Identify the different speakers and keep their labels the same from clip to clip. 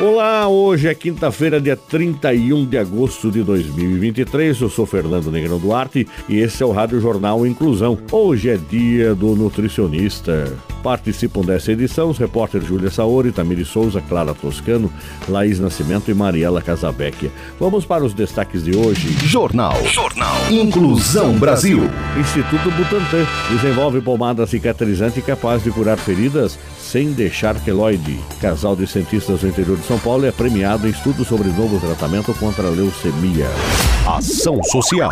Speaker 1: Olá, hoje é quinta-feira, dia 31 de agosto de 2023. Eu sou Fernando Negrão Duarte e esse é o Rádio Jornal Inclusão. Hoje é dia do nutricionista. Participam dessa edição os repórteres Júlia Saori, Tamiri Souza, Clara Toscano, Laís Nascimento e Mariela Casabecchia. Vamos para os destaques de hoje.
Speaker 2: Jornal. Jornal. Inclusão Brasil.
Speaker 1: Instituto Butantan desenvolve pomada cicatrizante capaz de curar feridas sem deixar queloide. Casal de cientistas do interior de São Paulo é premiado em estudo sobre novo tratamento contra a leucemia.
Speaker 2: Ação Social.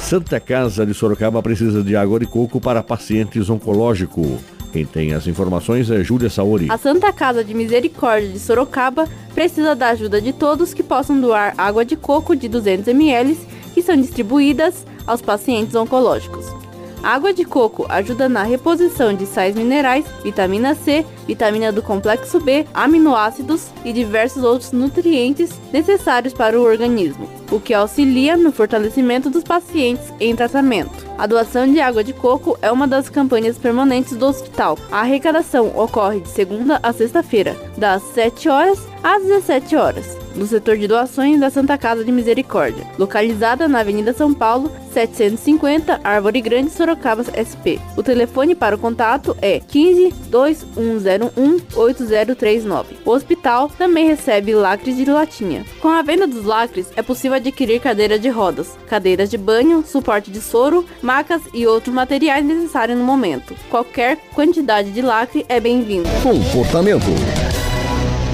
Speaker 1: Santa Casa de Sorocaba precisa de água de coco para pacientes oncológicos. Quem tem as informações é Júlia Saori.
Speaker 3: A Santa Casa de Misericórdia de Sorocaba precisa da ajuda de todos que possam doar água de coco de 200 ml que são distribuídas aos pacientes oncológicos. Água de coco ajuda na reposição de sais minerais, vitamina C, vitamina do complexo B, aminoácidos e diversos outros nutrientes necessários para o organismo, o que auxilia no fortalecimento dos pacientes em tratamento. A doação de água de coco é uma das campanhas permanentes do hospital. A arrecadação ocorre de segunda a sexta-feira, das 7 horas às 17 horas no setor de doações da Santa Casa de Misericórdia, localizada na Avenida São Paulo, 750, Árvore Grande, Sorocaba, SP. O telefone para o contato é 15 2101 8039. O hospital também recebe lacres de latinha. Com a venda dos lacres, é possível adquirir cadeiras de rodas, cadeiras de banho, suporte de soro, macas e outros materiais necessários no momento. Qualquer quantidade de lacre é bem-vinda.
Speaker 2: Comportamento.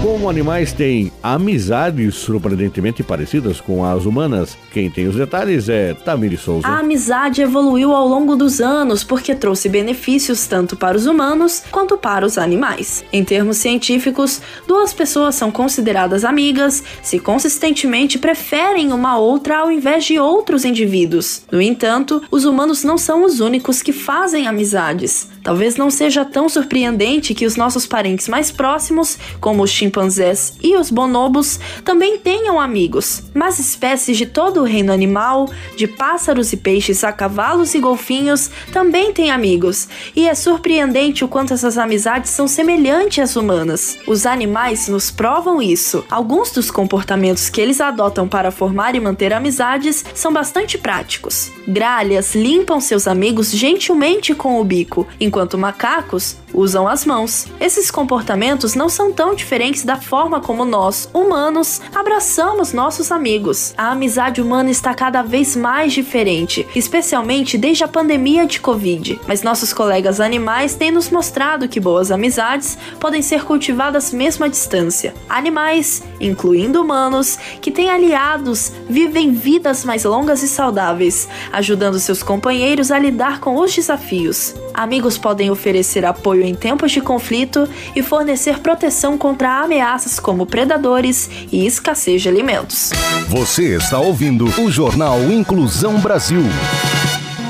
Speaker 1: Como animais têm amizades surpreendentemente parecidas com as humanas, quem tem os detalhes é Tamiri Souza.
Speaker 4: A amizade evoluiu ao longo dos anos porque trouxe benefícios tanto para os humanos quanto para os animais. Em termos científicos, duas pessoas são consideradas amigas se consistentemente preferem uma outra ao invés de outros indivíduos. No entanto, os humanos não são os únicos que fazem amizades. Talvez não seja tão surpreendente que os nossos parentes mais próximos, como os chimpanzés e os bonobos, também tenham amigos. Mas espécies de todo o reino animal, de pássaros e peixes a cavalos e golfinhos, também têm amigos. E é surpreendente o quanto essas amizades são semelhantes às humanas. Os animais nos provam isso. Alguns dos comportamentos que eles adotam para formar e manter amizades são bastante práticos. Gralhas limpam seus amigos gentilmente com o bico, enquanto macacos usam as mãos. Esses comportamentos não são tão diferentes da forma como nós, humanos, abraçamos nossos amigos. A amizade humana está cada vez mais diferente, especialmente desde a pandemia de Covid. Mas nossos colegas animais têm nos mostrado que boas amizades podem ser cultivadas mesmo à distância. Animais, incluindo humanos, que têm aliados, vivem vidas mais longas e saudáveis, ajudando seus companheiros a lidar com os desafios. Amigos podem oferecer apoio em tempos de conflito e fornecer proteção contra ameaças como predadores e escassez de alimentos.
Speaker 2: Você está ouvindo o Jornal Inclusão Brasil.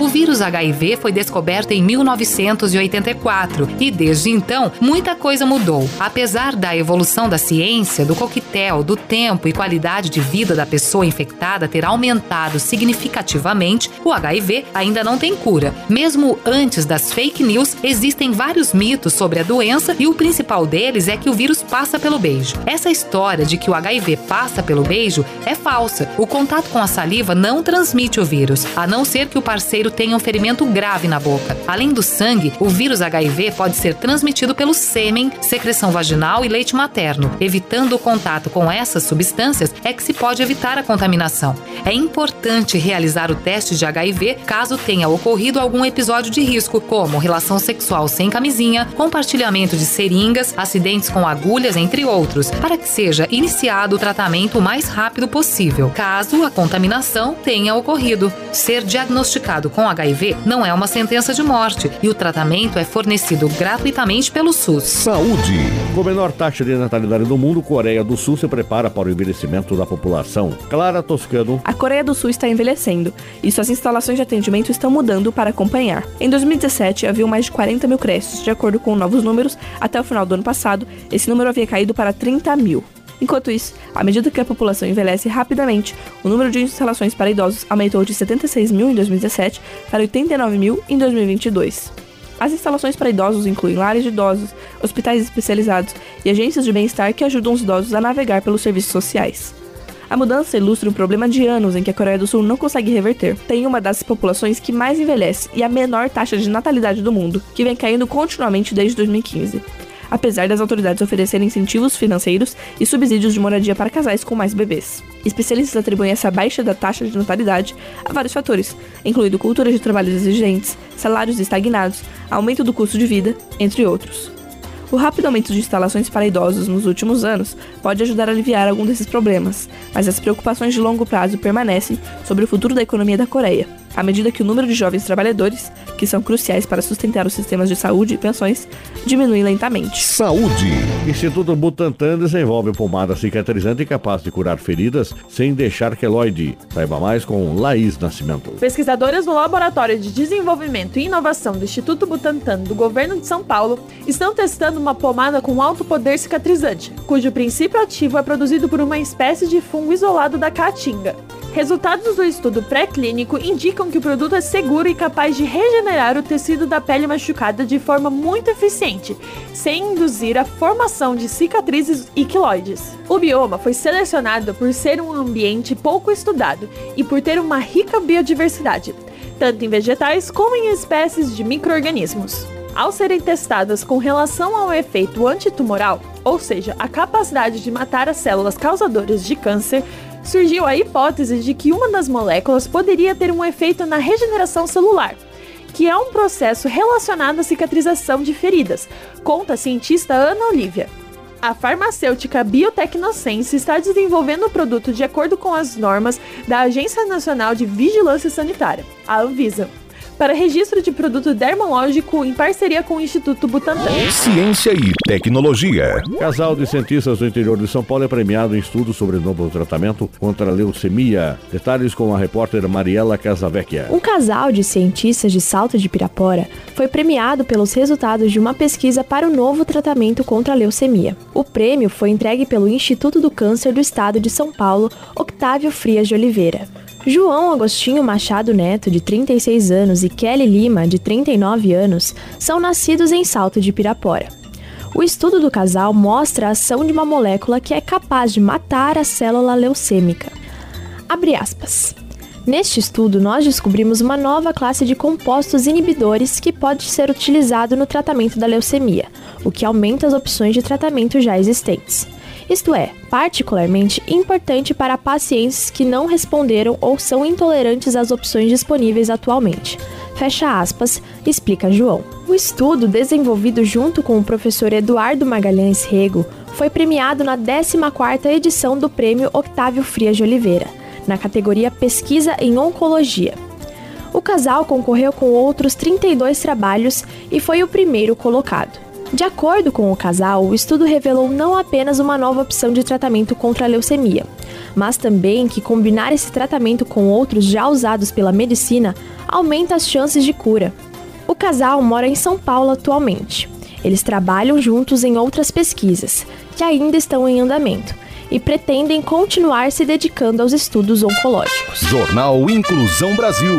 Speaker 5: O vírus HIV foi descoberto em 1984 e desde então muita coisa mudou. Apesar da evolução da ciência, do coquetel, do tempo e qualidade de vida da pessoa infectada ter aumentado significativamente, o HIV ainda não tem cura. Mesmo antes das fake news, existem vários mitos sobre a doença e o principal deles é que o vírus passa pelo beijo. Essa história de que o HIV passa pelo beijo é falsa. O contato com a saliva não transmite o vírus, a não ser que o parceiro tenha um ferimento grave na boca. Além do sangue, o vírus HIV pode ser transmitido pelo sêmen, secreção vaginal e leite materno. Evitando o contato com essas substâncias é que se pode evitar a contaminação. É importante realizar o teste de HIV caso tenha ocorrido algum episódio de risco, como relação sexual sem camisinha, compartilhamento de seringas, acidentes com agulhas, entre outros, para que seja iniciado o tratamento o mais rápido possível, caso a contaminação tenha ocorrido. Ser diagnosticado com HIV não é uma sentença de morte e o tratamento é fornecido gratuitamente pelo SUS.
Speaker 2: Saúde.
Speaker 1: Com a menor taxa de natalidade do mundo, Coreia do Sul se prepara para o envelhecimento da população. Clara Toscano.
Speaker 6: A Coreia do Sul está envelhecendo e suas instalações de atendimento estão mudando para acompanhar. Em 2017, havia mais de 40 mil creches. De acordo com novos números, até o final do ano passado, esse número havia caído para 30 mil. Enquanto isso, à medida que a população envelhece rapidamente, o número de instalações para idosos aumentou de 76 mil em 2017 para 89 mil em 2022. As instalações para idosos incluem lares de idosos, hospitais especializados e agências de bem-estar que ajudam os idosos a navegar pelos serviços sociais. A mudança ilustra um problema de anos em que a Coreia do Sul não consegue reverter. Tem uma das populações que mais envelhece e a menor taxa de natalidade do mundo, que vem caindo continuamente desde 2015 apesar das autoridades oferecerem incentivos financeiros e subsídios de moradia para casais com mais bebês. Especialistas atribuem essa baixa da taxa de natalidade a vários fatores, incluindo cultura de trabalhos exigentes, salários estagnados, aumento do custo de vida, entre outros. O rápido aumento de instalações para idosos nos últimos anos pode ajudar a aliviar algum desses problemas, mas as preocupações de longo prazo permanecem sobre o futuro da economia da Coreia, à medida que o número de jovens trabalhadores, que são cruciais para sustentar os sistemas de saúde e pensões, diminui lentamente.
Speaker 2: Saúde.
Speaker 1: Instituto Butantan desenvolve pomada cicatrizante capaz de curar feridas sem deixar queloide. Saiba mais com Laís Nascimento.
Speaker 7: Pesquisadoras do Laboratório de Desenvolvimento e Inovação do Instituto Butantan do Governo de São Paulo estão testando uma pomada com alto poder cicatrizante, cujo princípio ativo é produzido por uma espécie de fungo isolado da caatinga. Resultados do estudo pré-clínico indicam que o produto é seguro e capaz de regenerar o tecido da pele machucada de forma muito eficiente, sem induzir a formação de cicatrizes e quiloides. O bioma foi selecionado por ser um ambiente pouco estudado e por ter uma rica biodiversidade, tanto em vegetais como em espécies de micro-organismos. Ao serem testadas com relação ao efeito antitumoral, ou seja, a capacidade de matar as células causadoras de câncer, surgiu a hipótese de que uma das moléculas poderia ter um efeito na regeneração celular, que é um processo relacionado à cicatrização de feridas, conta a cientista Ana Olivia. A farmacêutica Biotecnosense está desenvolvendo o produto de acordo com as normas da Agência Nacional de Vigilância Sanitária, a Anvisa para registro de produto dermológico em parceria com o Instituto Butantan.
Speaker 2: Ciência e tecnologia.
Speaker 1: Casal de cientistas do interior de São Paulo é premiado em estudo sobre novo tratamento contra a leucemia. Detalhes com a repórter Mariela Casavecchia.
Speaker 8: Um casal de cientistas de Salto de Pirapora foi premiado pelos resultados de uma pesquisa para o novo tratamento contra a leucemia. O prêmio foi entregue pelo Instituto do Câncer do Estado de São Paulo, Octávio Frias de Oliveira. João Agostinho Machado Neto, de 36 anos, e Kelly Lima, de 39 anos, são nascidos em Salto de Pirapora. O estudo do casal mostra a ação de uma molécula que é capaz de matar a célula leucêmica. Abre aspas. Neste estudo, nós descobrimos uma nova classe de compostos inibidores que pode ser utilizado no tratamento da leucemia, o que aumenta as opções de tratamento já existentes isto é, particularmente importante para pacientes que não responderam ou são intolerantes às opções disponíveis atualmente. Fecha aspas, explica João. O estudo, desenvolvido junto com o professor Eduardo Magalhães Rego, foi premiado na 14ª edição do Prêmio Octávio Frias de Oliveira, na categoria Pesquisa em Oncologia. O casal concorreu com outros 32 trabalhos e foi o primeiro colocado. De acordo com o casal, o estudo revelou não apenas uma nova opção de tratamento contra a leucemia, mas também que combinar esse tratamento com outros já usados pela medicina aumenta as chances de cura. O casal mora em São Paulo atualmente. Eles trabalham juntos em outras pesquisas, que ainda estão em andamento, e pretendem continuar se dedicando aos estudos oncológicos.
Speaker 2: Jornal Inclusão Brasil.